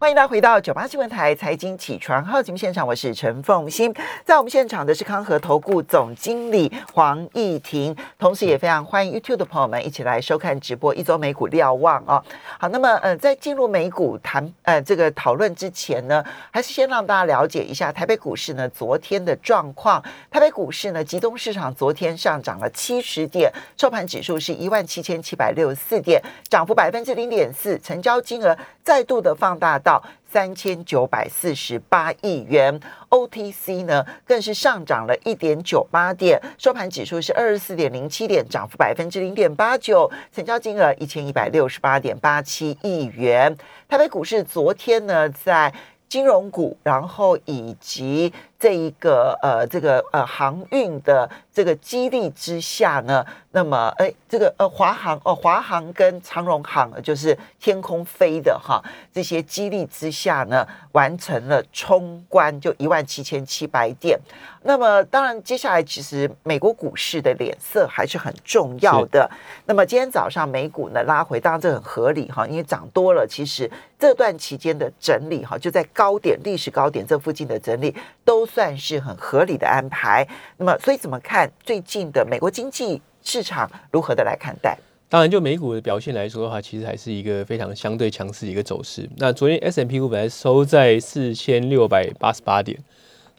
欢迎大家回到九八新闻台财经起床号节目现场，我是陈凤欣，在我们现场的是康和投顾总经理黄义婷，同时也非常欢迎 YouTube 的朋友们一起来收看直播一周美股瞭望哦。好，那么呃，在进入美股谈呃这个讨论之前呢，还是先让大家了解一下台北股市呢昨天的状况。台北股市呢集中市场昨天上涨了七十点，收盘指数是一万七千七百六十四点，涨幅百分之零点四，成交金额再度的放大到。到三千九百四十八亿元，OTC 呢更是上涨了一点九八点，收盘指数是二十四点零七点，涨幅百分之零点八九，成交金额一千一百六十八点八七亿元。台北股市昨天呢在金融股，然后以及这一个呃这个呃航运的这个激励之下呢。那么，哎，这个呃，华航哦，华航跟长荣航就是天空飞的哈，这些激励之下呢，完成了冲关，就一万七千七百点。那么，当然，接下来其实美国股市的脸色还是很重要的。那么，今天早上美股呢拉回，当然这很合理哈，因为涨多了，其实这段期间的整理哈，就在高点、历史高点这附近的整理，都算是很合理的安排。那么，所以怎么看最近的美国经济？市场如何的来看待？当然，就美股的表现来说的话，其实还是一个非常相对强势的一个走势。那昨天 S M P 股本来收在四千六百八十八点，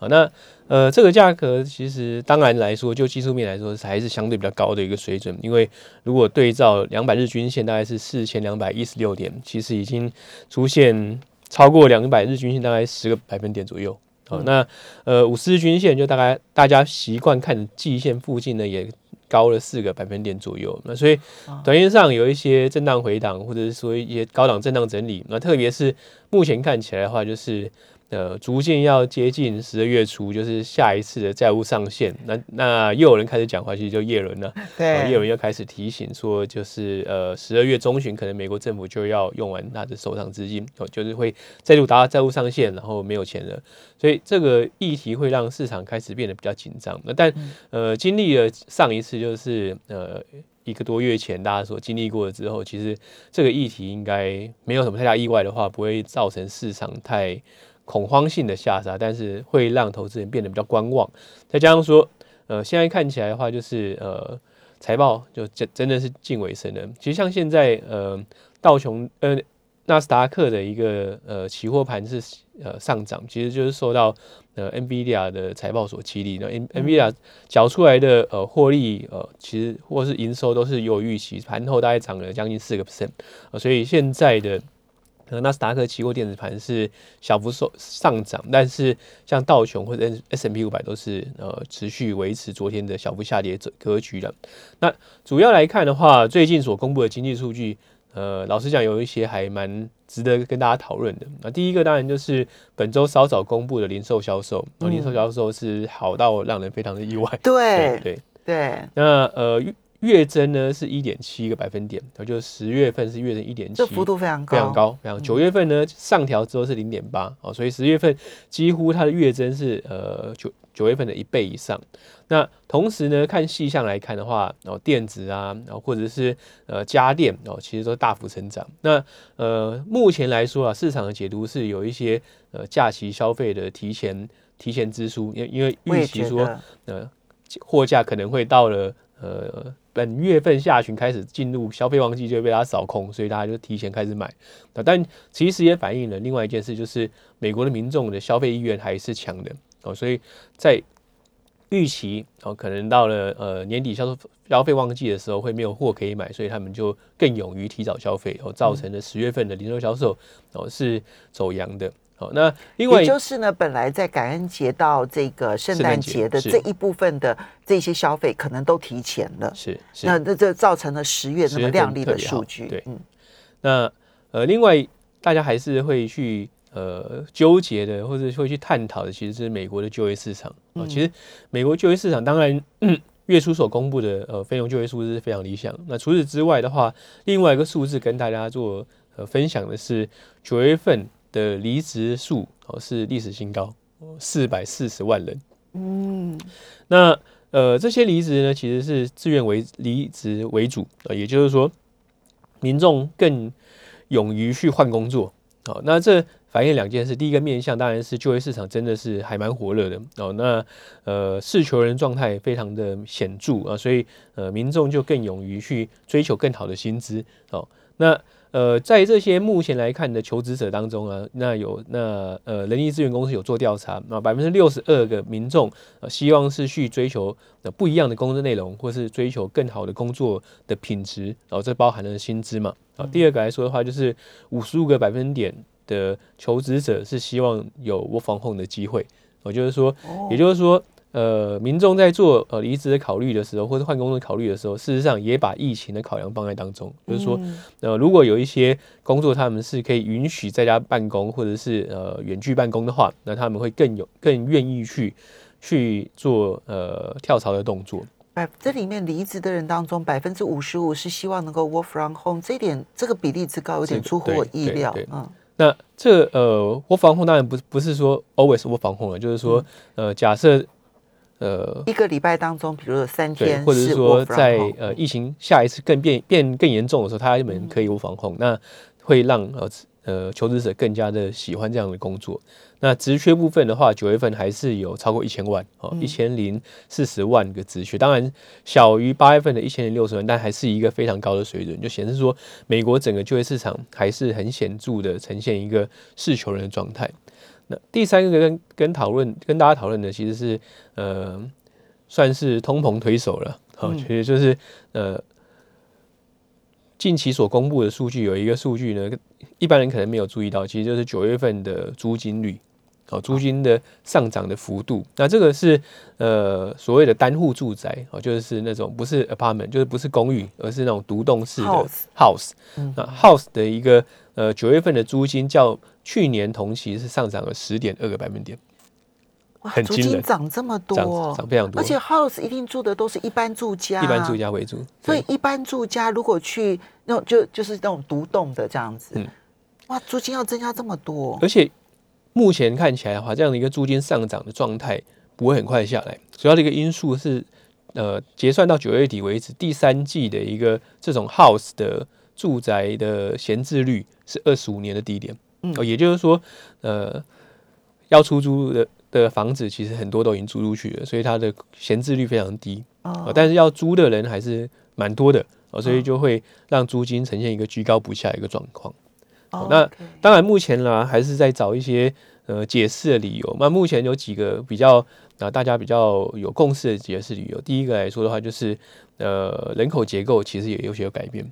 好，那呃这个价格其实当然来说，就技术面来说还是相对比较高的一个水准。因为如果对照两百日均线，大概是四千两百一十六点，其实已经出现超过两百日均线大概十个百分点左右。好，那呃五十日均线就大概大家习惯看的季线附近呢也。高了四个百分点左右，那所以短线上有一些震荡回档，或者是说一些高档震荡整理，那特别是目前看起来的话，就是。呃，逐渐要接近十二月初，就是下一次的债务上限。那那又有人开始讲话，其实就叶伦了。对，叶伦又开始提醒说，就是呃，十二月中旬可能美国政府就要用完他的手上资金，哦，就是会再度达到债务上限，然后没有钱了。所以这个议题会让市场开始变得比较紧张。那但呃，经历了上一次就是呃一个多月前大家所经历过了之后，其实这个议题应该没有什么太大意外的话，不会造成市场太。恐慌性的下杀，但是会让投资人变得比较观望。再加上说，呃，现在看起来的话，就是呃，财报就真真的是近尾声了。其实像现在，呃，道琼呃纳斯达克的一个呃期货盘是呃上涨，其实就是受到呃 NVIDIA 的财报所激励。那 NVIDIA 缴出来的呃获利呃，其实或是营收都是有预期，盘后大概涨了将近四个 percent 所以现在的。呃，纳斯达克期货电子盘是小幅收上涨，但是像道琼或者 S M P 五百都是呃持续维持昨天的小幅下跌格局的。那主要来看的话，最近所公布的经济数据，呃，老实讲有一些还蛮值得跟大家讨论的。那第一个当然就是本周稍早公布的零售销售，零售销售是好到让人非常的意外。对 对对。那呃。月增呢是一点七个百分点，那就十月份是月增一点七，这幅度非常高，非常高。非常九月份呢上调之后是零点八，哦，所以十月份几乎它的月增是呃九九月份的一倍以上。那同时呢看细项来看的话，哦电子啊，然后或者是呃家电哦，其实都大幅成长。那呃目前来说啊，市场的解读是有一些呃假期消费的提前提前支出，因因为预期说呃货架可能会到了呃。本月份下旬开始进入消费旺季，就会被它扫空，所以大家就提前开始买。但其实也反映了另外一件事，就是美国的民众的消费意愿还是强的哦。所以在预期哦，可能到了呃年底销售消费旺季的时候，会没有货可以买，所以他们就更勇于提早消费，哦，造成了十月份的零售销售哦是走阳的。好，那另外就是呢，本来在感恩节到这个圣诞节的这一部分的这些消费，可能都提前了。是，那那这造成了十月那么亮丽的数据。对，嗯。那呃，另外大家还是会去呃纠结的，或者会去探讨的，其实是美国的就业市场啊。其实美国就业市场，当然 月初所公布的呃非农就业数字是非常理想。那除此之外的话，另外一个数字跟大家做呃分享的是九月份。的离职数哦是历史新高，四百四十万人。嗯，那呃这些离职呢，其实是自愿为离职为主啊，也就是说民众更勇于去换工作。好，那这反映两件事，第一个面向当然是就业市场真的是还蛮火热的哦，那呃是求人状态非常的显著啊，所以呃民众就更勇于去追求更好的薪资哦，那。呃，在这些目前来看的求职者当中啊，那有那呃人力资源公司有做调查，那百分之六十二个民众呃希望是去追求呃不一样的工作内容，或是追求更好的工作的品质，然后这包含了薪资嘛。啊，第二个来说的话，就是五十五个百分点的求职者是希望有 work from home 的机会，我就是说，也就是说。呃，民众在做呃离职的考虑的时候，或者换工作考虑的时候，事实上也把疫情的考量放在当中。就是说，呃，如果有一些工作他们是可以允许在家办公，或者是呃远距办公的话，那他们会更有更愿意去去做呃跳槽的动作。百这里面离职的人当中，百分之五十五是希望能够 work from home，这一点这个比例之高，有点出乎我意料。嗯，那这呃 work from home 当然不不是说 always work from home 了，就是说呃假设。呃，一个礼拜当中，比如说三天，或者是说在呃疫情下一次更变变更严重的时候，他们可以无防控，那会让呃呃求职者更加的喜欢这样的工作。那职缺部分的话，九月份还是有超过一千万哦，一千零四十万个职缺，当然小于八月份的一千零六十万，但还是一个非常高的水准，就显示说美国整个就业市场还是很显著的呈现一个是求人的状态。那第三个跟跟讨论跟大家讨论的其实是呃算是通膨推手了，好，其实就是呃近期所公布的数据有一个数据呢，一般人可能没有注意到，其实就是九月份的租金率，哦，租金的上涨的幅度。那这个是呃所谓的单户住宅，哦，就是那种不是 apartment，就是不是公寓，而是那种独栋式的 house，那 house 的一个呃九月份的租金较去年同期是上涨了十点二个百分点，哇，租金涨这么多，涨非常多，而且 house 一定住的都是一般住家，一般住家为主，所以一般住家如果去那种就就是那种独栋的这样子，嗯，哇，租金要增加这么多，而且目前看起来的话，这样的一个租金上涨的状态不会很快下来，主要的一个因素是，呃，结算到九月底为止，第三季的一个这种 house 的住宅的闲置率是二十五年的低点。哦，也就是说，呃，要出租的的房子其实很多都已经租出去了，所以它的闲置率非常低哦，但是要租的人还是蛮多的哦，所以就会让租金呈现一个居高不下一个状况。哦，那当然目前啦还是在找一些呃解释的理由。那目前有几个比较啊大家比较有共识的解释理由。第一个来说的话，就是呃人口结构其实也有些改变。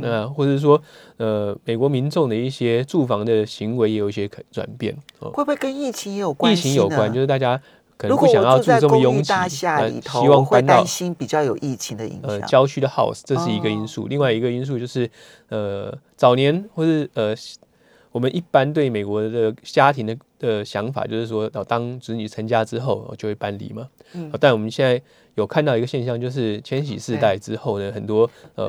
那或者说，呃，美国民众的一些住房的行为也有一些可转变，会不会跟疫情也有关？疫情有关，就是大家可能不想要住这么拥挤，希望搬到比较有疫情的影响。呃，郊区的 house 这是一个因素，另外一个因素就是，呃，早年或是呃，我们一般对美国的家庭的的想法就是说，当子女成家之后就会搬离嘛。嗯，但我们现在有看到一个现象，就是千禧世代之后呢，很多呃。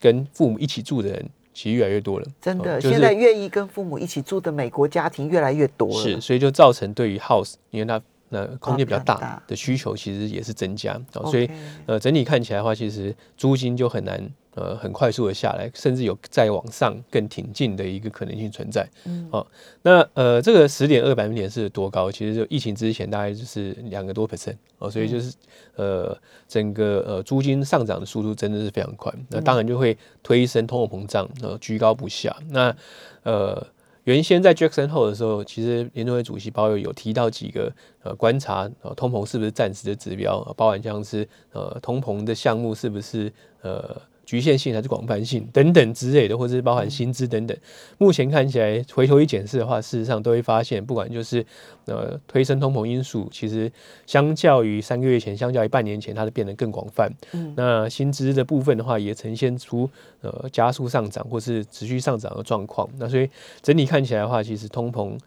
跟父母一起住的人其实越来越多了，真的。现在愿意跟父母一起住的美国家庭越来越多了，是，所以就造成对于 house，因为它那空间比较大的需求，其实也是增加，所以呃整体看起来的话，其实租金就很难。呃，很快速的下来，甚至有再往上更挺进的一个可能性存在。嗯，好，那呃，这个十点二百分点是多高？其实就疫情之前大概就是两个多 percent 哦，所以就是呃，整个呃租金上涨的速度真的是非常快。那当然就会推升通货膨胀，呃，居高不下。那呃，原先在 Jackson Hole 的时候，其实联储会主席鲍威有提到几个呃观察，呃，通膨是不是暂时的指标？包含像是呃，通膨的项目是不是呃。局限性还是广泛性等等之类的，或者是包含薪资等等。目前看起来，回头一检视的话，事实上都会发现，不管就是呃推升通膨因素，其实相较于三个月前，相较于半年前，它是变得更广泛。嗯，那薪资的部分的话，也呈现出呃加速上涨或是持续上涨的状况。那所以整体看起来的话，其实通膨。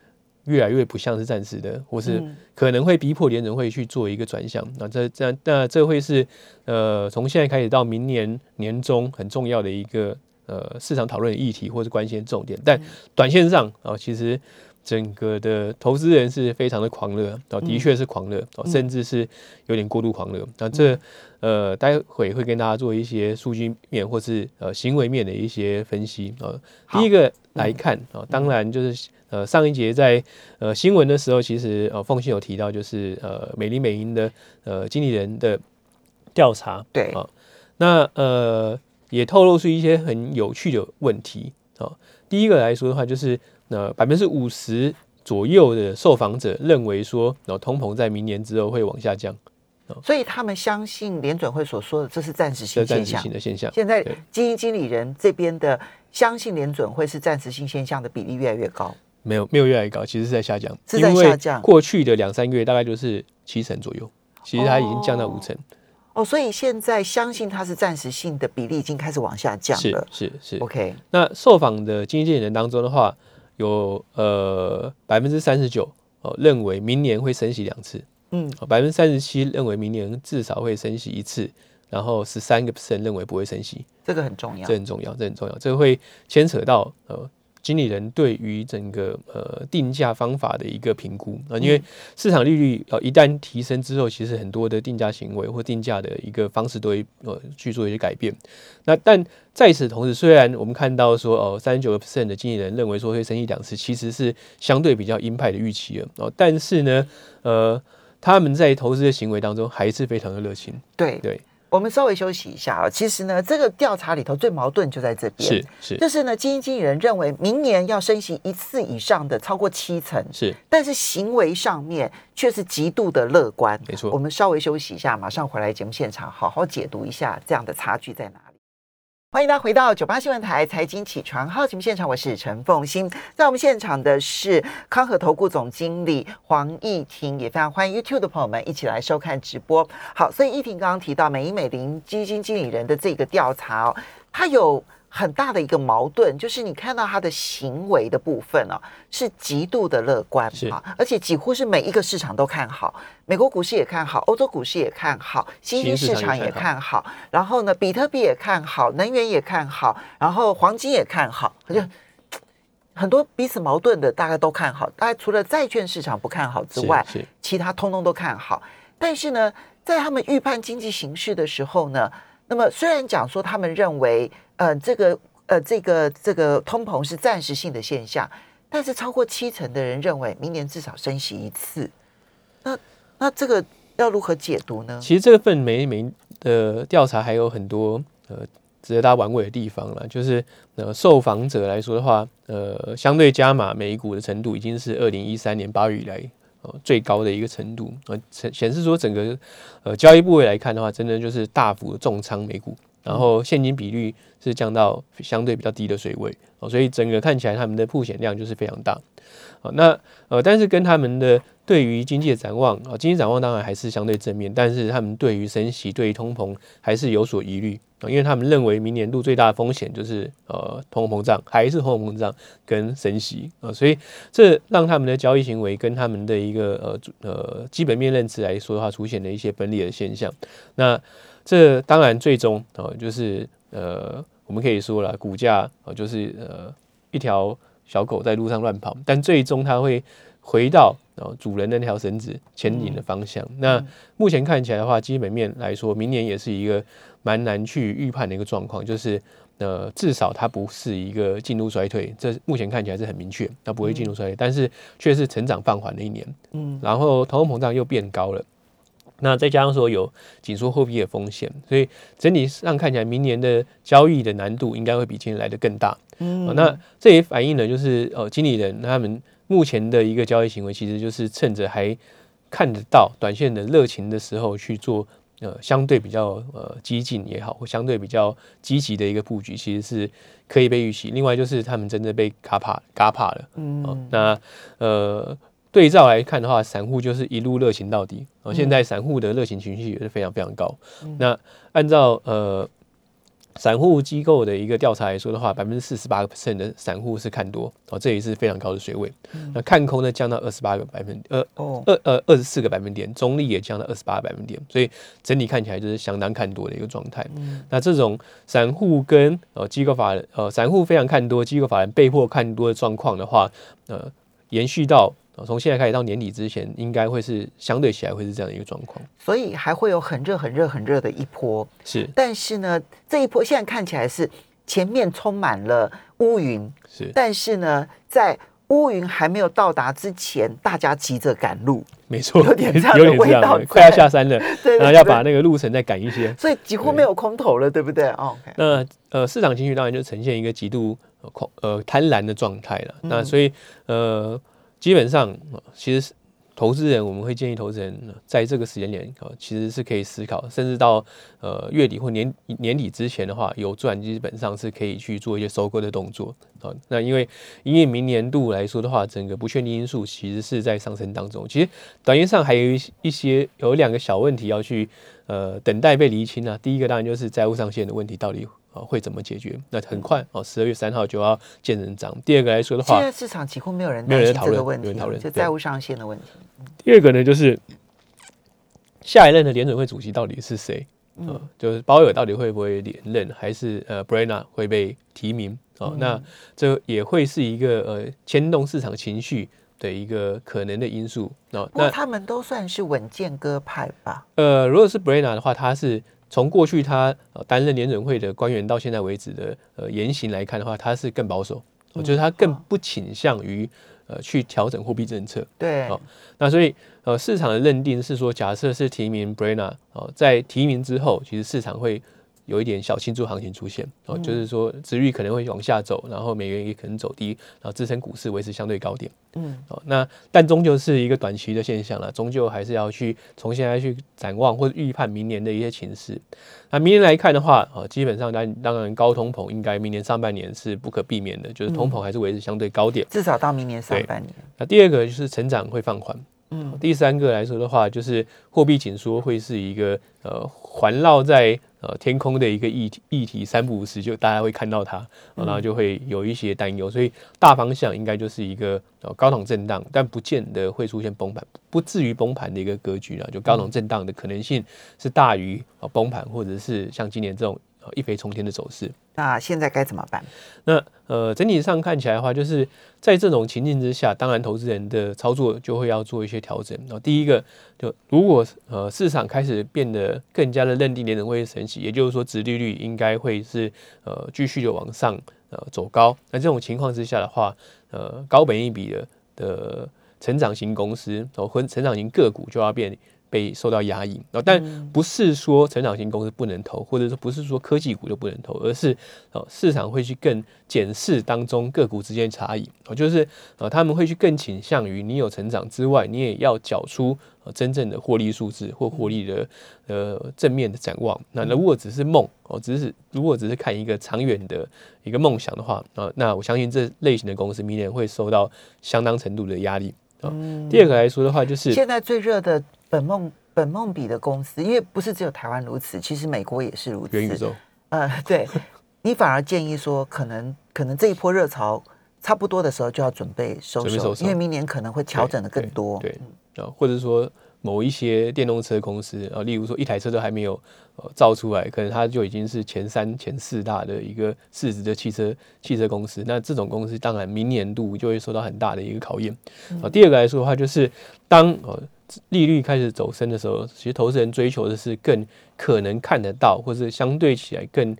越来越不像是暂时的，或是可能会逼迫联准会去做一个转向。那这这样，那这会是呃，从现在开始到明年年中很重要的一个呃市场讨论的议题，或是关心的重点。但短线上啊，其实整个的投资人是非常的狂热哦，的确是狂热哦，甚至是有点过度狂热。那这呃，待会会跟大家做一些数据面或是呃行为面的一些分析啊。第一个来看啊，当然就是呃上一节在呃新闻的时候，其实呃凤信有提到，就是呃美林美银的呃经理人的调查对啊，那呃也透露出一些很有趣的问题啊。第一个来说的话，就是那百分之五十左右的受访者认为说，然后通膨在明年之后会往下降。所以他们相信联准会所说的这是暂时性现象。的现象。现在基金经理人这边的相信联准会是暂时性现象的比例越来越高。没有，没有越来越高，其实是在下降。是在下降。过去的两三个月大概就是七成左右，其实它已经降到五成。哦，所以现在相信它是暂时性的比例已经开始往下降了。是是是。OK。那受访的基金经理人当中的话，有呃百分之三十九哦认为明年会升息两次。嗯，百分之三十七认为明年至少会升息一次，然后十三个 percent 认为不会升息，这个很重要，这很重要，这很重要，这个会牵扯到呃。经理人对于整个呃定价方法的一个评估啊，因为市场利率呃一旦提升之后，其实很多的定价行为或定价的一个方式都会呃去做一些改变。那但在此同时，虽然我们看到说哦三十九个 percent 的经理人认为说会升息两次，其实是相对比较鹰派的预期了哦。但是呢，呃，他们在投资的行为当中还是非常的热情。对对。我们稍微休息一下啊，其实呢，这个调查里头最矛盾就在这边，是是，就是呢，基金经理人认为明年要升息一次以上的超过七成，是，但是行为上面却是极度的乐观，没错。我们稍微休息一下，马上回来节目现场，好好解读一下这样的差距在哪里。欢迎大家回到九八新闻台财经起床号节目现场，我是陈凤欣，在我们现场的是康和投顾总经理黄义婷，也非常欢迎 YouTube 的朋友们一起来收看直播。好，所以义婷刚刚提到美银美林基金经理人的这个调查哦，它有。很大的一个矛盾，就是你看到他的行为的部分啊，是极度的乐观啊，而且几乎是每一个市场都看好，美国股市也看好，欧洲股市也看好，新兴市场也看好，然后呢，比特币也看好，能源也看好，然后黄金也看好，就很多彼此矛盾的大概都看好，大概除了债券市场不看好之外，其他通通都看好。但是呢，在他们预判经济形势的时候呢，那么虽然讲说他们认为。呃，这个呃，这个这个通膨是暂时性的现象，但是超过七成的人认为明年至少升息一次。那那这个要如何解读呢？其实这份每每的调查还有很多呃值得大家玩味的地方了。就是呃，受访者来说的话，呃，相对加码美股的程度已经是二零一三年八月以来呃最高的一个程度。呃，显显示说整个呃交易部位来看的话，真的就是大幅的重仓美股。然后现金比率是降到相对比较低的水位哦，所以整个看起来他们的铺险量就是非常大哦。那呃，但是跟他们的对于经济的展望啊，经济展望当然还是相对正面，但是他们对于升息、对于通膨还是有所疑虑啊，因为他们认为明年度最大的风险就是呃通货膨胀，还是通货膨胀跟升息啊，所以这让他们的交易行为跟他们的一个呃呃基本面认知来说的话，出现了一些分裂的现象。那这当然最终哦，就是呃，我们可以说了，股价哦，就是呃一条小狗在路上乱跑，但最终它会回到哦主人的那条绳子牵引的方向。那目前看起来的话，基本面来说，明年也是一个蛮难去预判的一个状况，就是呃至少它不是一个进入衰退，这目前看起来是很明确，它不会进入衰退，但是却是成长放缓的一年。嗯，然后通货膨胀又变高了。那再加上说有紧缩货币的风险，所以整体上看起来，明年的交易的难度应该会比今年来的更大。嗯，那这也反映了就是呃，经理人他们目前的一个交易行为，其实就是趁着还看得到短线的热情的时候去做呃相对比较呃激进也好，或相对比较积极的一个布局，其实是可以被预期。另外就是他们真的被嘎怕嘎怕了。嗯，那呃。对照来看的话，散户就是一路热情到底。哦，现在散户的热情情绪也是非常非常高。那按照呃散户机构的一个调查来说的话，百分之四十八个 percent 的散户是看多，哦，这也是非常高的水位。那看空呢降到二十八个百分呃二呃二十四个百分点，中立也降到二十八个百分点，所以整体看起来就是相当看多的一个状态。那这种散户跟呃机构法人呃散户非常看多，机构法人被迫看多的状况的话，呃。延续到从现在开始到年底之前，应该会是相对起来会是这样的一个状况。所以还会有很热、很热、很热的一波。是，但是呢，这一波现在看起来是前面充满了乌云，是，但是呢，在乌云还没有到达之前，大家急着赶路，没错，有点这样的味道，快要下山了，对，然后要把那个路程再赶一些，所以几乎没有空头了，对不对？哦，那呃，市场情绪当然就呈现一个极度空呃贪婪的状态了。那所以呃，基本上其实。投资人，我们会建议投资人在这个时间点，啊，其实是可以思考，甚至到呃月底或年年底之前的话，有赚基本上是可以去做一些收割的动作啊。那因为因为明年度来说的话，整个不确定因素其实是在上升当中。其实短线上还有一一些有两个小问题要去呃等待被厘清啊。第一个当然就是债务上限的问题到底。啊，会怎么解决？那很快哦，十二月三号就要见人涨。第二个来说的话，现在市场几乎没有人没有人讨论这个问题，就债务上限的问题。第二个呢，就是下一任的联准会主席到底是谁？嗯，就是鲍尔到底会不会连任，还是呃 b r e n a 会被提名？哦，那这也会是一个呃牵动市场情绪的一个可能的因素。哦，那他们都算是稳健鸽派吧？呃，如果是 b r e n a 的话，他是。从过去他担任联准会的官员到现在为止的呃言行来看的话，他是更保守，我觉得他更不倾向于呃去调整货币政策。对，那所以呃市场的认定是说，假设是提名 b r e n n a 哦，在提名之后，其实市场会。有一点小庆祝行情出现哦，就是说，值率可能会往下走，然后美元也可能走低，然后支撑股市维持相对高点。嗯，哦，那但终究是一个短期的现象了，终究还是要去从现在去展望或者预判明年的一些情势。那明年来看的话，哦，基本上当当然高通膨应该明年上半年是不可避免的，就是通膨还是维持相对高点，至少到明年上半年。那第二个就是成长会放缓。嗯，第三个来说的话，就是货币紧缩会是一个呃环绕在。呃，天空的一个议题，议题三不五时就大家会看到它，然后就会有一些担忧，所以大方向应该就是一个呃高档震荡，但不见得会出现崩盘，不至于崩盘的一个格局啊，就高档震荡的可能性是大于呃崩盘，或者是像今年这种。一飞冲天的走势，那现在该怎么办？那呃，整体上看起来的话，就是在这种情境之下，当然投资人的操作就会要做一些调整。然后第一个，就如果呃市场开始变得更加的认定联准会升息，也就是说，殖利率应该会是呃继续的往上呃走高。那这种情况之下的话，呃，高本一比的的成长型公司哦，或成长型个股就要变。被受到压抑。啊，但不是说成长型公司不能投，或者说不是说科技股就不能投，而是哦市场会去更检视当中个股之间差异。哦，就是呃他们会去更倾向于你有成长之外，你也要缴出呃真正的获利数字或获利的呃正面的展望。那如果只是梦哦，只是如果只是看一个长远的一个梦想的话啊，那我相信这类型的公司明年会受到相当程度的压力啊。第二个来说的话，就是现在最热的。本梦本梦比的公司，因为不是只有台湾如此，其实美国也是如此。元宇宙，呃，对，你反而建议说，可能可能这一波热潮差不多的时候就要准备收手，因为明年可能会调整的更多。对，啊，或者说某一些电动车公司啊，例如说一台车都还没有呃造出来，可能它就已经是前三、前四大的一个市值的汽车汽车公司。那这种公司当然明年度就会受到很大的一个考验。啊，第二个来说的话，就是当呃。利率开始走升的时候，其实投资人追求的是更可能看得到，或是相对起来更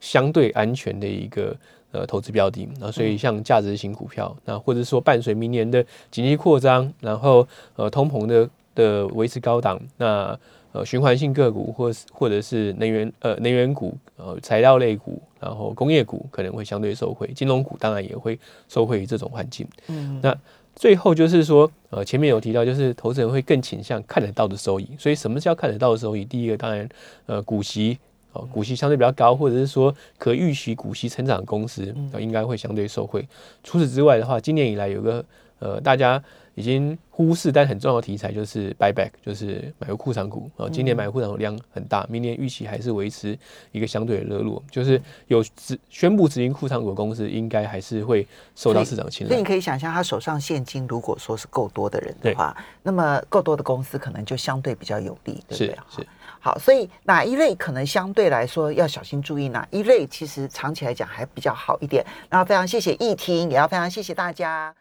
相对安全的一个呃投资标的。那所以像价值型股票，那或者说伴随明年的经济扩张，然后呃通膨的的维持高档，那呃循环性个股或或者是能源呃能源股呃材料类股，然后工业股可能会相对受惠，金融股当然也会受惠于这种环境。嗯，那。最后就是说，呃，前面有提到，就是投资人会更倾向看得到的收益。所以，什么叫看得到的收益？第一个，当然，呃，股息，哦，股息相对比较高，或者是说可预期股息成长公司，应该会相对受惠。除此之外的话，今年以来有个，呃，大家。已经忽视，但很重要的题材就是 buyback，就是买入库藏股啊。今年买入库藏量很大，明年预期还是维持一个相对的热络。就是有执宣布执行库藏股的公司，应该还是会受到市场青睐。所以你可以想象，他手上现金如果说是够多的人的话，那么够多的公司可能就相对比较有利，对不对？是。好，所以哪一类可能相对来说要小心注意？哪一类其实长期来讲还比较好一点？然后非常谢谢易听，也要非常谢谢大家。